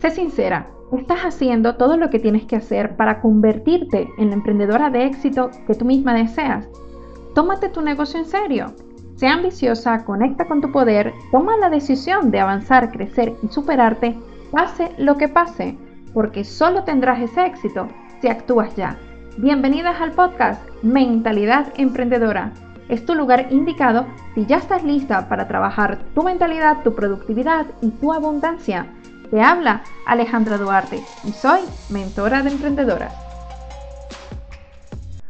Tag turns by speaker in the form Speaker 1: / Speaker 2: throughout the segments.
Speaker 1: Sé sincera, estás haciendo todo lo que tienes que hacer para convertirte en la emprendedora de éxito que tú misma deseas. Tómate tu negocio en serio. Sea ambiciosa, conecta con tu poder, toma la decisión de avanzar, crecer y superarte, pase lo que pase, porque solo tendrás ese éxito si actúas ya. Bienvenidas al podcast Mentalidad Emprendedora. Es tu lugar indicado si ya estás lista para trabajar tu mentalidad, tu productividad y tu abundancia. Te habla Alejandra Duarte y soy mentora de emprendedoras.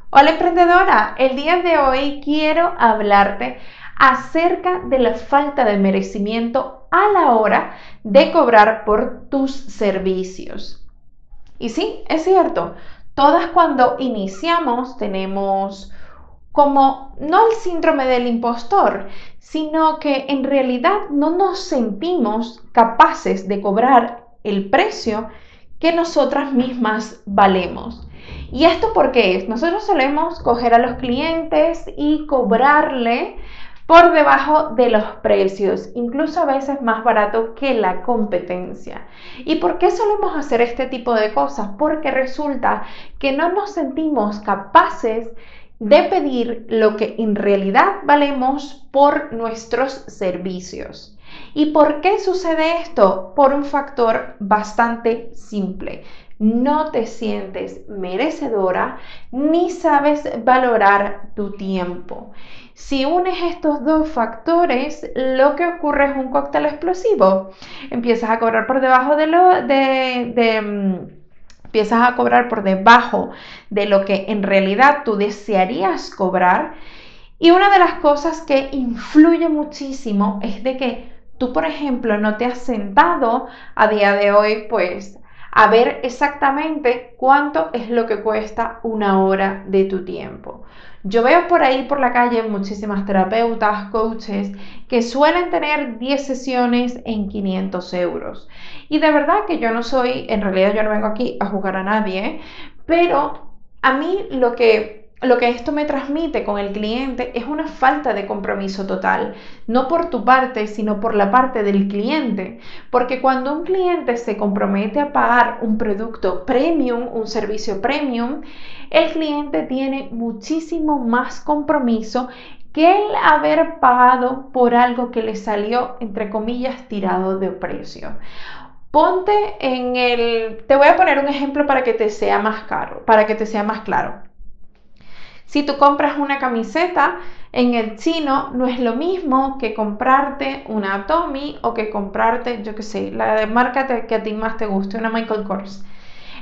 Speaker 1: Hola emprendedora, el día de hoy quiero hablarte acerca de la falta de merecimiento a la hora de cobrar por tus servicios. Y sí, es cierto, todas cuando iniciamos tenemos como no el síndrome del impostor, sino que en realidad no nos sentimos capaces de cobrar el precio que nosotras mismas valemos. ¿Y esto por qué es? Nosotros solemos coger a los clientes y cobrarle por debajo de los precios, incluso a veces más barato que la competencia. ¿Y por qué solemos hacer este tipo de cosas? Porque resulta que no nos sentimos capaces pedir lo que en realidad valemos por nuestros servicios. ¿Y por qué sucede esto? Por un factor bastante simple. No te sientes merecedora ni sabes valorar tu tiempo. Si unes estos dos factores, lo que ocurre es un cóctel explosivo. Empiezas a cobrar por debajo de lo de, mm, empiezas a cobrar por debajo de lo que en realidad tú desearías cobrar. Y una de las cosas que influye muchísimo es de que tú, por ejemplo, no te has sentado a día de hoy, pues, a ver exactamente cuánto es lo que cuesta una hora de tu tiempo. Yo veo por ahí por la calle muchísimas terapeutas, coaches, que suelen tener 10 sesiones en 500 euros. Y de verdad que yo no soy, en realidad yo no vengo aquí a jugar a nadie, pero a mí lo que lo que esto me transmite con el cliente es una falta de compromiso total, no por tu parte, sino por la parte del cliente. Porque cuando un cliente se compromete a pagar un producto premium, un servicio premium, el cliente tiene muchísimo más compromiso que el haber pagado por algo que le salió, entre comillas, tirado de precio. Ponte en el... Te voy a poner un ejemplo para que te sea más caro, para que te sea más claro. Si tú compras una camiseta en el chino, no es lo mismo que comprarte una Tommy o que comprarte, yo qué sé, la marca que a ti más te guste, una Michael Kors.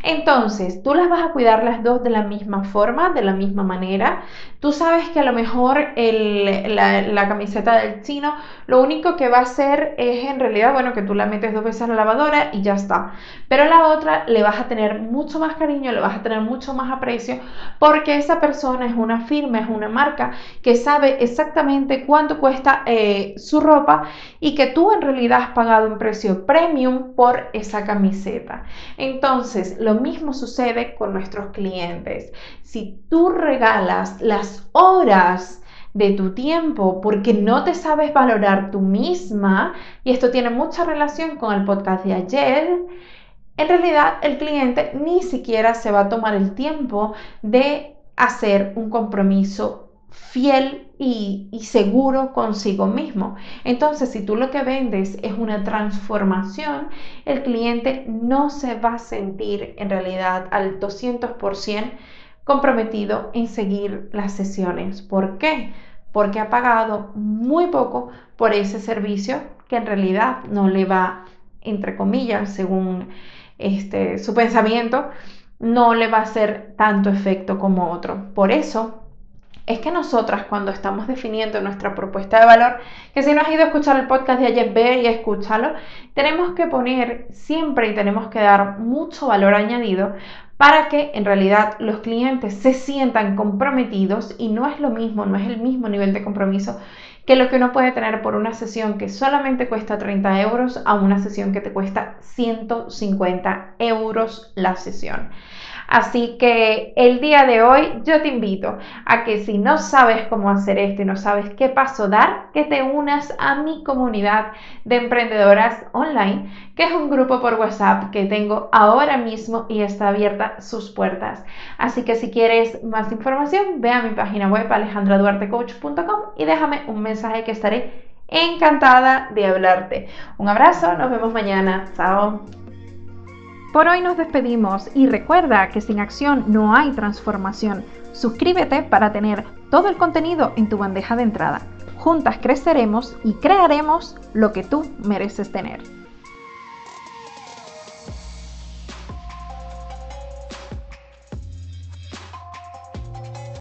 Speaker 1: Entonces, tú las vas a cuidar las dos de la misma forma, de la misma manera. Tú sabes que a lo mejor la, camiseta del chino lo único que va a hacer es en realidad, bueno, que tú la metes dos veces a la lavadora y ya está. Pero la otra le vas a tener mucho más cariño, le vas a tener mucho más aprecio porque esa persona es una firma, es una marca que sabe exactamente cuánto cuesta eh, su ropa y que tú en realidad has pagado un precio premium por esa camiseta. Entonces, lo mismo sucede con nuestros clientes. Si tú regalas las horas de tu tiempo porque no te sabes valorar tú misma, y esto tiene mucha relación con el podcast de ayer, en realidad el cliente ni siquiera se va a tomar el tiempo de hacer un compromiso fiel y, seguro consigo mismo. Entonces, si tú lo que vendes es una transformación, el cliente no se va a sentir en realidad al 200% comprometido en seguir las sesiones. ¿Por qué? Porque ha pagado muy poco por ese servicio que en realidad no le va, entre comillas, según este, su pensamiento, no le va a hacer tanto efecto como otro. Por eso, es que nosotras cuando estamos definiendo nuestra propuesta de valor, que si no has ido a escuchar el podcast de ayer, ve y escúchalo, tenemos que poner siempre y tenemos que dar mucho valor añadido para que en realidad los clientes se sientan comprometidos y no es lo mismo, no es el mismo nivel de compromiso que lo que uno puede tener por una sesión que solamente cuesta 30 euros a una sesión que te cuesta 150 euros la sesión. Así que el día de hoy yo te invito a que si no sabes cómo hacer esto y no sabes qué paso dar, que te unas a mi comunidad de emprendedoras online, que es un grupo por WhatsApp que tengo ahora mismo y está abierta sus puertas. Así que si quieres más información, ve a mi página web alejandraduartecoach.com y déjame un que estaré encantada de hablarte. Un abrazo, nos vemos mañana. Chao. Por hoy nos despedimos y recuerda que sin acción no hay transformación. Suscríbete para tener todo el contenido en tu bandeja de entrada. Juntas creceremos y crearemos lo que tú mereces tener.